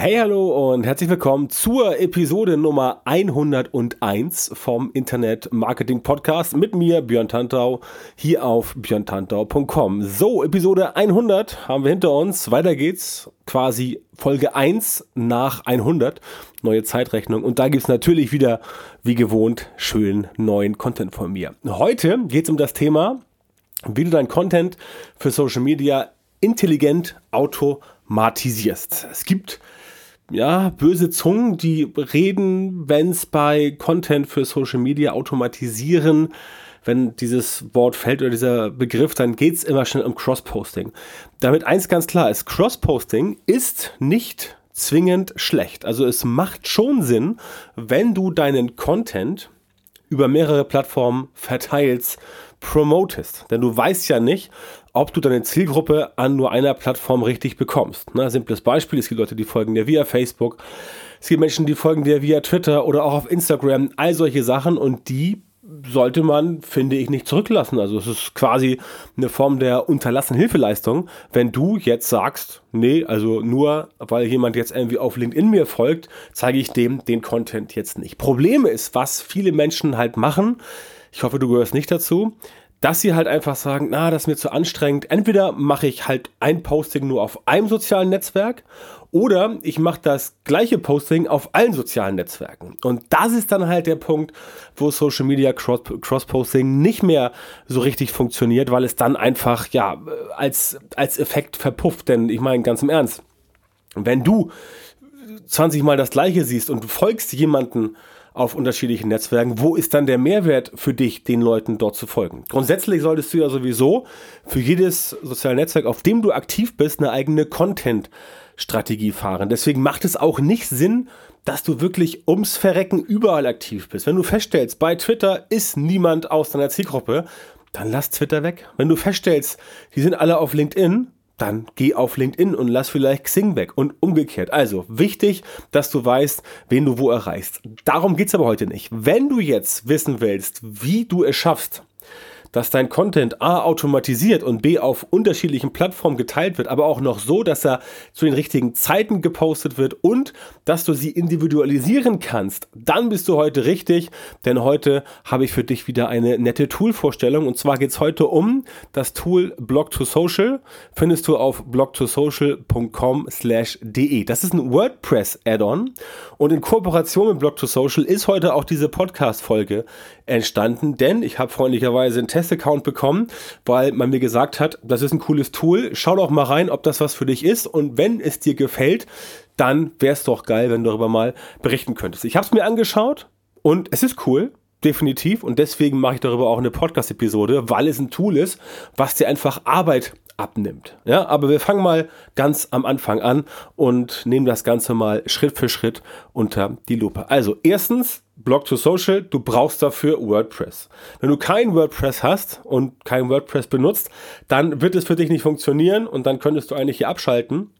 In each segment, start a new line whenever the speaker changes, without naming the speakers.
Hey, hallo und herzlich willkommen zur Episode Nummer 101 vom Internet Marketing Podcast mit mir, Björn Tantau, hier auf björntantau.com. So, Episode 100 haben wir hinter uns. Weiter geht's. Quasi Folge 1 nach 100. Neue Zeitrechnung. Und da gibt's natürlich wieder, wie gewohnt, schön neuen Content von mir. Heute geht's um das Thema, wie du dein Content für Social Media intelligent automatisierst. Es gibt ja, böse Zungen, die reden, wenn es bei Content für Social Media automatisieren, wenn dieses Wort fällt oder dieser Begriff, dann geht es immer schnell um Cross-Posting. Damit eins ganz klar ist, Cross-Posting ist nicht zwingend schlecht. Also es macht schon Sinn, wenn du deinen Content über mehrere Plattformen verteilst, promotest. Denn du weißt ja nicht, ob du deine Zielgruppe an nur einer Plattform richtig bekommst. Na, simples Beispiel, es gibt Leute, die folgen dir via Facebook, es gibt Menschen, die folgen dir via Twitter oder auch auf Instagram, all solche Sachen und die sollte man, finde ich, nicht zurücklassen. Also es ist quasi eine Form der unterlassenen Hilfeleistung, wenn du jetzt sagst, nee, also nur weil jemand jetzt irgendwie auf LinkedIn mir folgt, zeige ich dem den Content jetzt nicht. Problem ist, was viele Menschen halt machen, ich hoffe, du gehörst nicht dazu, dass sie halt einfach sagen, na, das ist mir zu anstrengend. Entweder mache ich halt ein Posting nur auf einem sozialen Netzwerk oder ich mache das gleiche Posting auf allen sozialen Netzwerken. Und das ist dann halt der Punkt, wo Social Media Cross-Posting nicht mehr so richtig funktioniert, weil es dann einfach, ja, als, als Effekt verpufft. Denn ich meine, ganz im Ernst, wenn du 20 Mal das gleiche siehst und du folgst jemanden auf unterschiedlichen Netzwerken, wo ist dann der Mehrwert für dich, den Leuten dort zu folgen? Grundsätzlich solltest du ja sowieso für jedes soziale Netzwerk, auf dem du aktiv bist, eine eigene Content-Strategie fahren. Deswegen macht es auch nicht Sinn, dass du wirklich ums Verrecken überall aktiv bist. Wenn du feststellst, bei Twitter ist niemand aus deiner Zielgruppe, dann lass Twitter weg. Wenn du feststellst, die sind alle auf LinkedIn, dann geh auf LinkedIn und lass vielleicht Xing weg und umgekehrt. Also wichtig, dass du weißt, wen du wo erreichst. Darum geht's aber heute nicht. Wenn du jetzt wissen willst, wie du es schaffst, dass dein Content A automatisiert und B auf unterschiedlichen Plattformen geteilt wird, aber auch noch so, dass er zu den richtigen Zeiten gepostet wird und dass du sie individualisieren kannst, dann bist du heute richtig, denn heute habe ich für dich wieder eine nette Tool-Vorstellung. Und zwar geht es heute um das Tool Blog2Social, findest du auf blog2social.com slash de. Das ist ein WordPress-Add-on und in Kooperation mit Blog2Social ist heute auch diese Podcast-Folge entstanden, denn ich habe freundlicherweise einen Testaccount bekommen, weil man mir gesagt hat, das ist ein cooles Tool, schau doch mal rein, ob das was für dich ist und wenn es dir gefällt, dann wäre es doch geil, wenn du darüber mal berichten könntest. Ich habe es mir angeschaut und es ist cool, definitiv und deswegen mache ich darüber auch eine Podcast-Episode, weil es ein Tool ist, was dir einfach Arbeit abnimmt. Ja, aber wir fangen mal ganz am Anfang an und nehmen das Ganze mal Schritt für Schritt unter die Lupe. Also erstens Blog to Social, du brauchst dafür WordPress. Wenn du kein WordPress hast und kein WordPress benutzt, dann wird es für dich nicht funktionieren und dann könntest du eigentlich hier abschalten.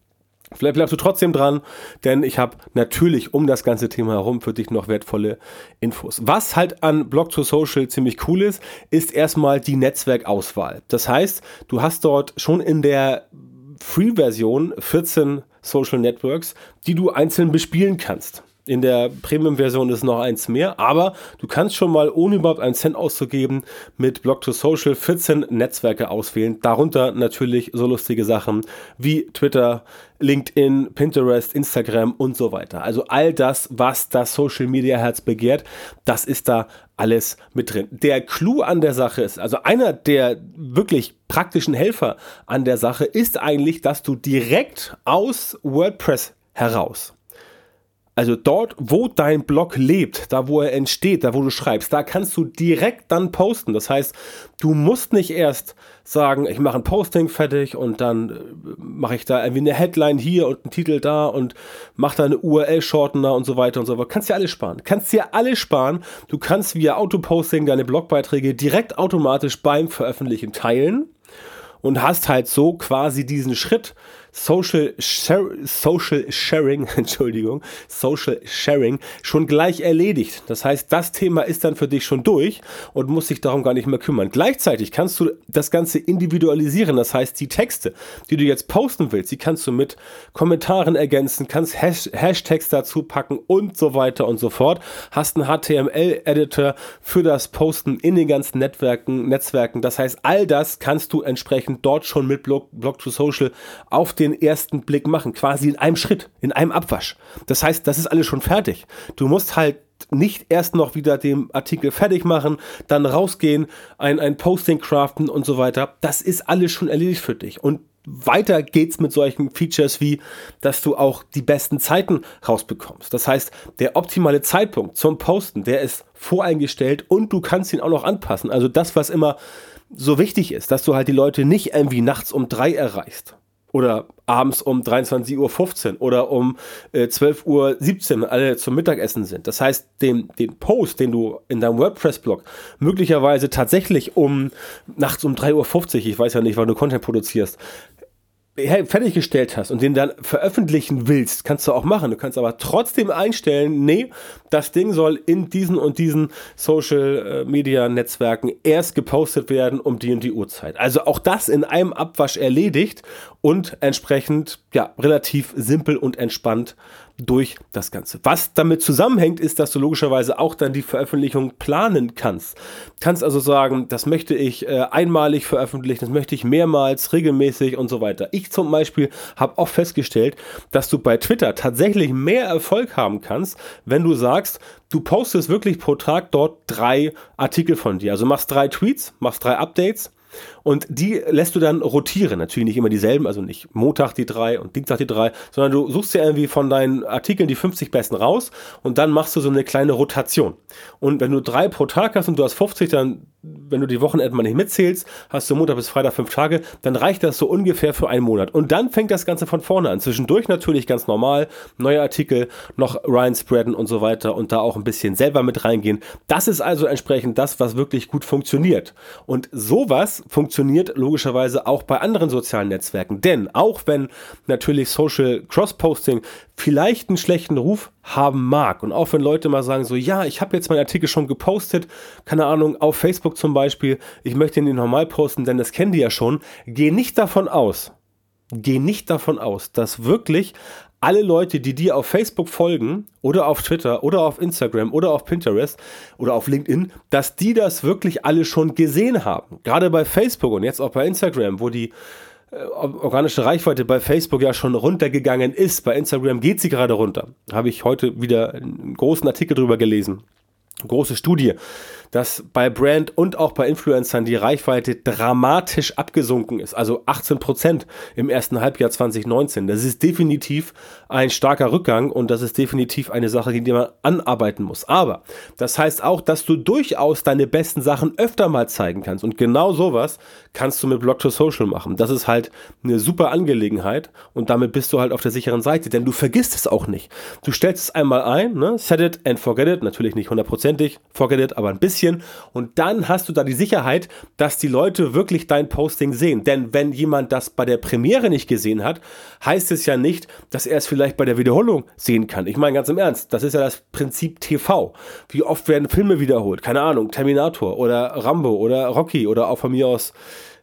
Vielleicht bleibst du trotzdem dran, denn ich habe natürlich um das ganze Thema herum für dich noch wertvolle Infos. Was halt an Blog to Social ziemlich cool ist, ist erstmal die Netzwerkauswahl. Das heißt, du hast dort schon in der Free-Version 14 Social Networks, die du einzeln bespielen kannst. In der Premium-Version ist noch eins mehr, aber du kannst schon mal, ohne überhaupt einen Cent auszugeben, mit Blog to Social 14 Netzwerke auswählen. Darunter natürlich so lustige Sachen wie Twitter, LinkedIn, Pinterest, Instagram und so weiter. Also all das, was das Social Media Herz begehrt, das ist da alles mit drin. Der Clou an der Sache ist, also einer der wirklich praktischen Helfer an der Sache ist eigentlich, dass du direkt aus WordPress heraus Also dort, wo dein Blog lebt, da wo er entsteht, da wo du schreibst, da kannst du direkt dann posten. Das heißt, du musst nicht erst sagen, ich mache ein Posting fertig und dann äh, mache ich da irgendwie eine Headline hier und einen Titel da und mache da eine URL-Shortener und so weiter und so fort. Kannst dir alles sparen. Kannst dir alles sparen. Du kannst via Autoposting deine Blogbeiträge direkt automatisch beim Veröffentlichen teilen und hast halt so quasi diesen Schritt Social, Share, Social Sharing, Entschuldigung, Social Sharing schon gleich erledigt. Das heißt, das Thema ist dann für dich schon durch und muss sich darum gar nicht mehr kümmern. Gleichzeitig kannst du das Ganze individualisieren. Das heißt, die Texte, die du jetzt posten willst, die kannst du mit Kommentaren ergänzen, kannst Hash Hashtags dazu packen und so weiter und so fort. Hast einen HTML-Editor für das Posten in den ganzen Netzwerken, Netzwerken. Das heißt, all das kannst du entsprechend dort schon mit Blog, Blog to Social auf den ersten Blick machen, quasi in einem Schritt, in einem Abwasch. Das heißt, das ist alles schon fertig. Du musst halt nicht erst noch wieder den Artikel fertig machen, dann rausgehen, ein, ein Posting craften und so weiter. Das ist alles schon erledigt für dich. Und weiter geht's mit solchen Features wie, dass du auch die besten Zeiten rausbekommst. Das heißt, der optimale Zeitpunkt zum Posten, der ist voreingestellt und du kannst ihn auch noch anpassen. Also das, was immer so wichtig ist, dass du halt die Leute nicht irgendwie nachts um drei erreichst oder abends um 23.15 Uhr oder um äh, 12.17 Uhr alle zum Mittagessen sind. Das heißt, den, den Post, den du in deinem WordPress-Blog möglicherweise tatsächlich um nachts um 3.50 Uhr, ich weiß ja nicht, wann du Content produzierst, fertiggestellt hast und den dann veröffentlichen willst, kannst du auch machen. Du kannst aber trotzdem einstellen, nee, das Ding soll in diesen und diesen Social äh, Media Netzwerken erst gepostet werden um die und die Uhrzeit. Also auch das in einem Abwasch erledigt und entsprechend ja relativ simpel und entspannt durch das Ganze. Was damit zusammenhängt, ist, dass du logischerweise auch dann die Veröffentlichung planen kannst. Kannst also sagen, das möchte ich äh, einmalig veröffentlichen, das möchte ich mehrmals, regelmäßig und so weiter. Ich zum Beispiel habe auch festgestellt, dass du bei Twitter tatsächlich mehr Erfolg haben kannst, wenn du sagst, du postest wirklich pro Tag dort drei Artikel von dir. Also machst drei Tweets, machst drei Updates und die lässt du dann rotieren. Natürlich nicht immer dieselben, also nicht Montag die drei und Dienstag die drei, sondern du suchst dir irgendwie von deinen Artikeln die 50 besten raus und dann machst du so eine kleine Rotation. Und wenn du drei pro Tag hast und du hast 50, dann wenn du die Wochenenden mal nicht mitzählst, hast du Montag bis Freitag fünf Tage, dann reicht das so ungefähr für einen Monat. Und dann fängt das Ganze von vorne an. Zwischendurch natürlich ganz normal, neue Artikel, noch rein spreaden und so weiter und da auch ein bisschen selber mit reingehen. Das ist also entsprechend das, was wirklich gut funktioniert. Und sowas funktioniert logischerweise auch bei anderen sozialen Netzwerken. Denn auch wenn natürlich Social Cross-Posting vielleicht einen schlechten Ruf haben mag. Und auch wenn Leute mal sagen, so, ja, ich habe jetzt meinen Artikel schon gepostet, keine Ahnung, auf Facebook zum Beispiel, ich möchte ihn normal posten, denn das kennen die ja schon, geh nicht davon aus, geh nicht davon aus, dass wirklich alle Leute, die dir auf Facebook folgen oder auf Twitter oder auf Instagram oder auf Pinterest oder auf LinkedIn, dass die das wirklich alle schon gesehen haben. Gerade bei Facebook und jetzt auch bei Instagram, wo die äh, organische Reichweite bei Facebook ja schon runtergegangen ist. Bei Instagram geht sie gerade runter. Habe ich heute wieder einen großen Artikel drüber gelesen. Große Studie dass bei Brand und auch bei Influencern die Reichweite dramatisch abgesunken ist. Also 18 Prozent im ersten Halbjahr 2019. Das ist definitiv ein starker Rückgang und das ist definitiv eine Sache, die man anarbeiten muss. Aber das heißt auch, dass du durchaus deine besten Sachen öfter mal zeigen kannst. Und genau sowas kannst du mit Blog to Social machen. Das ist halt eine super Angelegenheit und damit bist du halt auf der sicheren Seite, denn du vergisst es auch nicht. Du stellst es einmal ein, ne? set it and forget it. Natürlich nicht hundertprozentig, forget it, aber ein bisschen bisschen und dann hast du da die Sicherheit, dass die Leute wirklich dein Posting sehen. Denn wenn jemand das bei der Premiere nicht gesehen hat, heißt es ja nicht, dass er es vielleicht bei der Wiederholung sehen kann. Ich meine ganz im Ernst, das ist ja das Prinzip TV. Wie oft werden Filme wiederholt? Keine Ahnung, Terminator oder Rambo oder Rocky oder auch von mir aus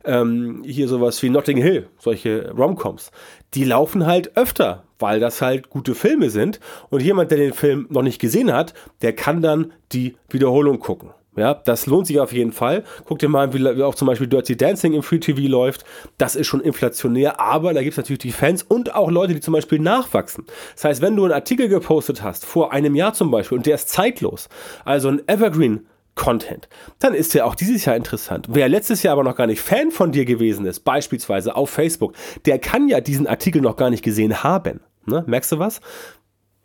ähm, hier sowas wie Notting Hill, solche Romcoms. Die laufen halt öfter, weil das halt gute Filme sind. Und jemand, der den Film noch nicht gesehen hat, der kann dann die Wiederholung gucken. Ja, das lohnt sich auf jeden Fall. Guck dir mal an, wie, auch zum Beispiel Dirty Dancing im Free TV läuft. Das ist schon inflationär, aber da gibt es natürlich die Fans und auch Leute, die zum Beispiel nachwachsen. Das heißt, wenn du einen Artikel gepostet hast, vor einem Jahr zum Beispiel, und der ist zeitlos, also ein Evergreen Content, dann ist der auch dieses Jahr interessant. Wer letztes Jahr aber noch gar nicht Fan von dir gewesen ist, beispielsweise auf Facebook, der kann ja diesen Artikel noch gar nicht gesehen haben. Ne? Merkst du was?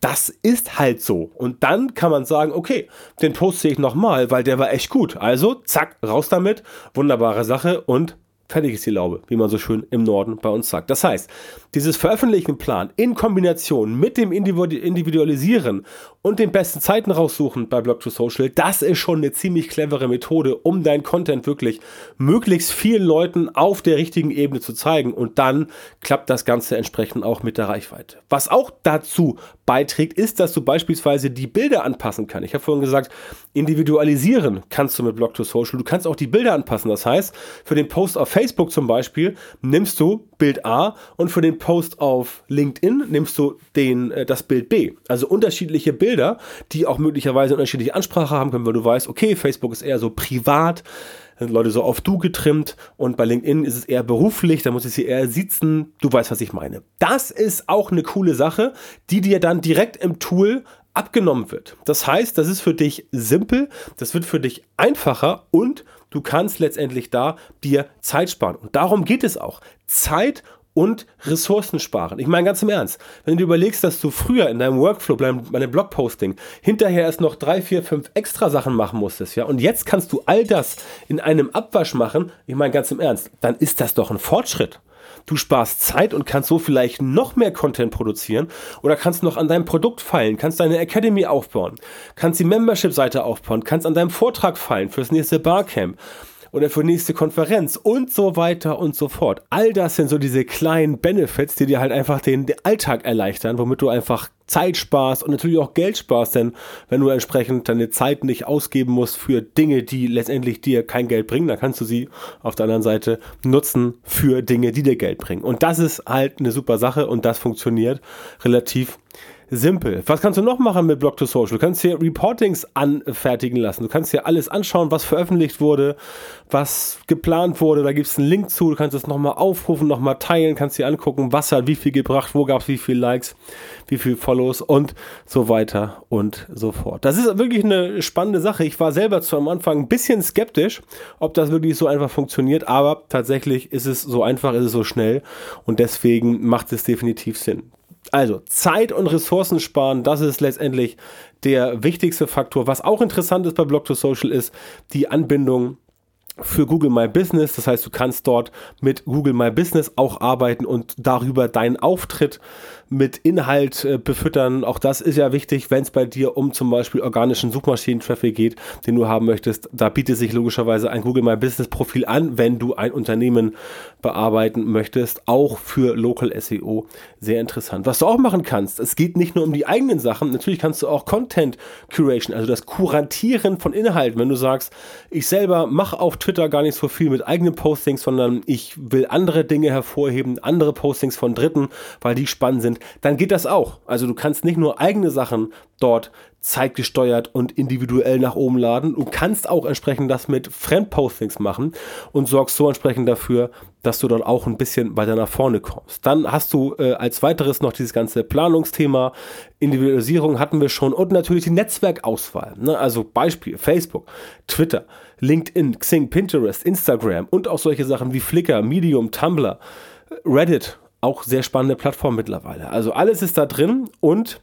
Das ist halt so. Und dann kann man sagen, okay, den poste ich nochmal, weil der war echt gut. Also, zack, raus damit. Wunderbare Sache und fertig ist die Laube, wie man so schön im Norden bei uns sagt. Das heißt, dieses Veröffentlichen Plan in Kombination mit dem Individualisieren und den besten Zeiten raussuchen bei Blog to Social, das ist schon eine ziemlich clevere Methode, um dein Content wirklich möglichst vielen Leuten auf der richtigen Ebene zu zeigen und dann klappt das Ganze entsprechend auch mit der Reichweite. Was auch dazu beiträgt, ist, dass du beispielsweise die Bilder anpassen kannst. Ich habe vorhin gesagt, individualisieren kannst du mit Blog to Social. Du kannst auch die Bilder anpassen. Das heißt, für den Post auf Facebook zum Beispiel nimmst du Bild A und für den Post auf LinkedIn nimmst du den, äh, das Bild B. Also unterschiedliche Bilder, die auch möglicherweise unterschiedliche Ansprache haben können, weil du weißt, okay, Facebook ist eher so privat, Leute so auf du getrimmt und bei LinkedIn ist es eher beruflich, da muss ich sie eher sitzen. Du weißt, was ich meine. Das ist auch eine coole Sache, die dir dann direkt im Tool abgenommen wird. Das heißt, das ist für dich simpel, das wird für dich einfacher und du kannst letztendlich da dir Zeit sparen. Und darum geht es auch. Zeit und Ressourcen sparen. Ich meine ganz im Ernst, wenn du überlegst, dass du früher in deinem Workflow, bei deinem Blogposting, hinterher erst noch drei, vier, fünf extra Sachen machen musstest, ja, und jetzt kannst du all das in einem Abwasch machen, ich meine ganz im Ernst, dann ist das doch ein Fortschritt. Du sparst Zeit und kannst so vielleicht noch mehr Content produzieren oder kannst noch an deinem Produkt feilen, kannst deine Academy aufbauen, kannst die Membership-Seite aufbauen, kannst an deinem Vortrag feilen fürs nächste Barcamp oder für nächste Konferenz und so weiter und so fort. All das sind so diese kleinen Benefits, die dir halt einfach den, den Alltag erleichtern, womit du einfach Zeit sparst und natürlich auch Geld sparst, denn wenn du entsprechend deine Zeit nicht ausgeben musst für Dinge, die letztendlich dir kein Geld bringen, dann kannst du sie auf der anderen Seite nutzen für Dinge, die dir Geld bringen. Und das ist halt eine super Sache und das funktioniert relativ simpel. Was kannst du noch machen mit Blog to Social? Du kannst hier Reportings anfertigen lassen. Du kannst hier alles anschauen, was veröffentlicht wurde, was geplant wurde. Da gibt es einen Link zu. Du kannst es nochmal aufrufen, nochmal teilen, kannst dir angucken, was hat wie viel gebracht, wo gab es wie viele Likes, wie viele Follows und so weiter und so fort. Das ist wirklich eine spannende Sache. Ich war selber zu am Anfang ein bisschen skeptisch, ob das wirklich so einfach funktioniert, aber tatsächlich ist es so einfach, ist es so schnell und deswegen macht es definitiv Sinn. Also Zeit und Ressourcen sparen, das ist letztendlich der wichtigste Faktor. Was auch interessant ist bei Blog to Social ist die Anbindung für Google My Business. Das heißt, du kannst dort mit Google My Business auch arbeiten und darüber deinen Auftritt mit Inhalt äh, befüttern. Auch das ist ja wichtig, wenn es bei dir um zum Beispiel organischen Suchmaschinen-Traffic geht, den du haben möchtest. Da bietet sich logischerweise ein Google My Business Profil an, wenn du ein Unternehmen bearbeiten möchtest. Auch für Local SEO sehr interessant. Was du auch machen kannst, es geht nicht nur um die eigenen Sachen. Natürlich kannst du auch Content Curation, also das Kuratieren von Inhalten. Wenn du sagst, ich selber mache auf Twitter gar nicht so viel mit eigenen Postings, sondern ich will andere Dinge hervorheben, andere Postings von Dritten, weil die spannend sind, dann geht das auch. Also du kannst nicht nur eigene Sachen dort zeitgesteuert und individuell nach oben laden. Du kannst auch entsprechend das mit Fremdpostings machen und sorgst so entsprechend dafür, dass du dort auch ein bisschen weiter nach vorne kommst. Dann hast du äh, als weiteres noch dieses ganze Planungsthema, Individualisierung hatten wir schon und natürlich die Netzwerkauswahl. Ne? Also Beispiel Facebook, Twitter, LinkedIn, Xing, Pinterest, Instagram und auch solche Sachen wie Flickr, Medium, Tumblr, Reddit, auch sehr spannende Plattform mittlerweile. Also alles ist da drin und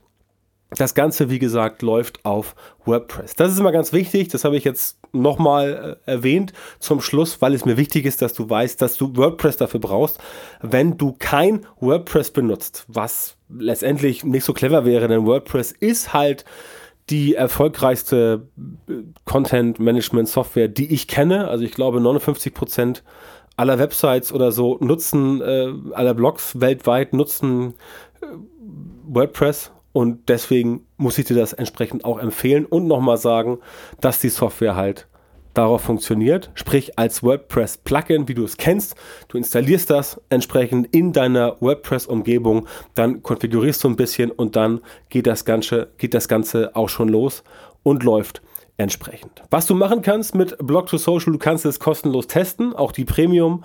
das Ganze, wie gesagt, läuft auf WordPress. Das ist immer ganz wichtig. Das habe ich jetzt nochmal äh, erwähnt zum Schluss, weil es mir wichtig ist, dass du weißt, dass du WordPress dafür brauchst. Wenn du kein WordPress benutzt, was letztendlich nicht so clever wäre, denn WordPress ist halt die erfolgreichste äh, Content Management Software, die ich kenne. Also ich glaube 59 Prozent aller Websites oder so nutzen, äh, aller Blogs weltweit nutzen äh, WordPress und deswegen muss ich dir das entsprechend auch empfehlen und nochmal sagen, dass die Software halt darauf funktioniert, sprich als WordPress-Plugin, wie du es kennst. Du installierst das entsprechend in deiner WordPress-Umgebung, dann konfigurierst du ein bisschen und dann geht das Ganze, geht das Ganze auch schon los und läuft entsprechend. Was du machen kannst mit Blog to Social, du kannst es kostenlos testen, auch die Premium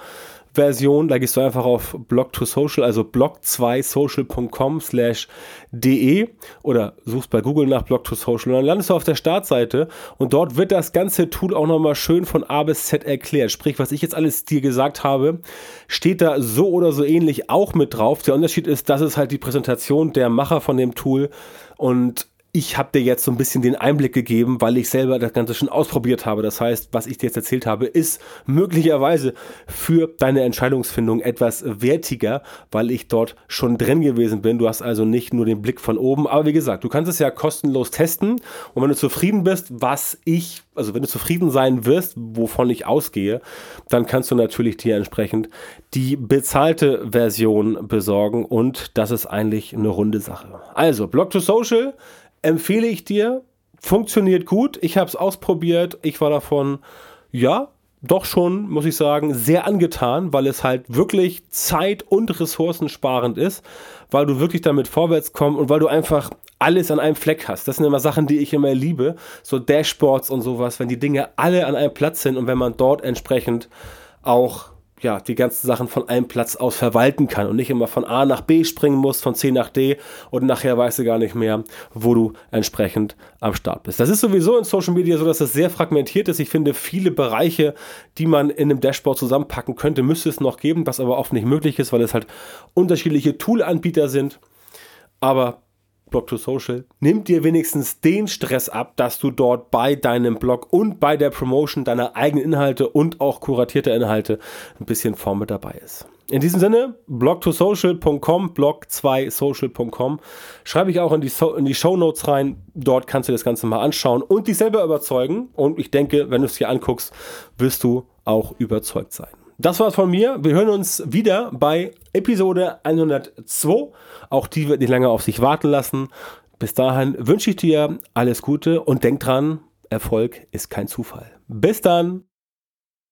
Version, da gehst du einfach auf Blog2Social, also blog2social.com slash de oder suchst bei Google nach Blog2Social und dann landest du auf der Startseite und dort wird das ganze Tool auch nochmal schön von A bis Z erklärt. Sprich, was ich jetzt alles dir gesagt habe, steht da so oder so ähnlich auch mit drauf. Der Unterschied ist, das ist halt die Präsentation der Macher von dem Tool und ich habe dir jetzt so ein bisschen den Einblick gegeben, weil ich selber das Ganze schon ausprobiert habe. Das heißt, was ich dir jetzt erzählt habe, ist möglicherweise für deine Entscheidungsfindung etwas wertiger, weil ich dort schon drin gewesen bin. Du hast also nicht nur den Blick von oben, aber wie gesagt, du kannst es ja kostenlos testen und wenn du zufrieden bist, was ich, also wenn du zufrieden sein wirst, wovon ich ausgehe, dann kannst du natürlich dir entsprechend die bezahlte Version besorgen und das ist eigentlich eine runde Sache. Also, Blog to Social empfehle ich dir. Funktioniert gut. Ich habe es ausprobiert. Ich war davon, ja, doch schon, muss ich sagen, sehr angetan, weil es halt wirklich zeit- und ressourcensparend ist, weil du wirklich damit vorwärts kommst und weil du einfach alles an einem Fleck hast. Das sind immer Sachen, die ich immer liebe. So Dashboards und sowas, wenn die Dinge alle an einem Platz sind und wenn man dort entsprechend auch ja, die ganzen Sachen von einem Platz aus verwalten kann und nicht immer von A nach B springen muss, von C nach D und nachher weißt du gar nicht mehr, wo du entsprechend am Start bist. Das ist sowieso in Social Media so, dass es sehr fragmentiert ist. Ich finde, viele Bereiche, die man in einem Dashboard zusammenpacken könnte, müsste es noch geben, was aber oft nicht möglich ist, weil es halt unterschiedliche Tool-Anbieter sind. Aber Blog to Social, nimmt dir wenigstens den Stress ab, dass du dort bei deinem Blog und bei der Promotion deiner eigenen Inhalte und auch kuratierter Inhalte ein bisschen mit dabei ist. In diesem Sinne, blog2social.com, blog2social.com, schreibe ich auch in die, so in die Show Notes rein. Dort kannst du das Ganze mal anschauen und dich selber überzeugen. Und ich denke, wenn du es dir anguckst, wirst du auch überzeugt sein. Das war's von mir. Wir hören uns wieder bei Episode 102. Auch die wird nicht lange auf sich warten lassen. Bis dahin wünsche ich dir alles Gute und denk dran, Erfolg ist kein Zufall. Bis dann!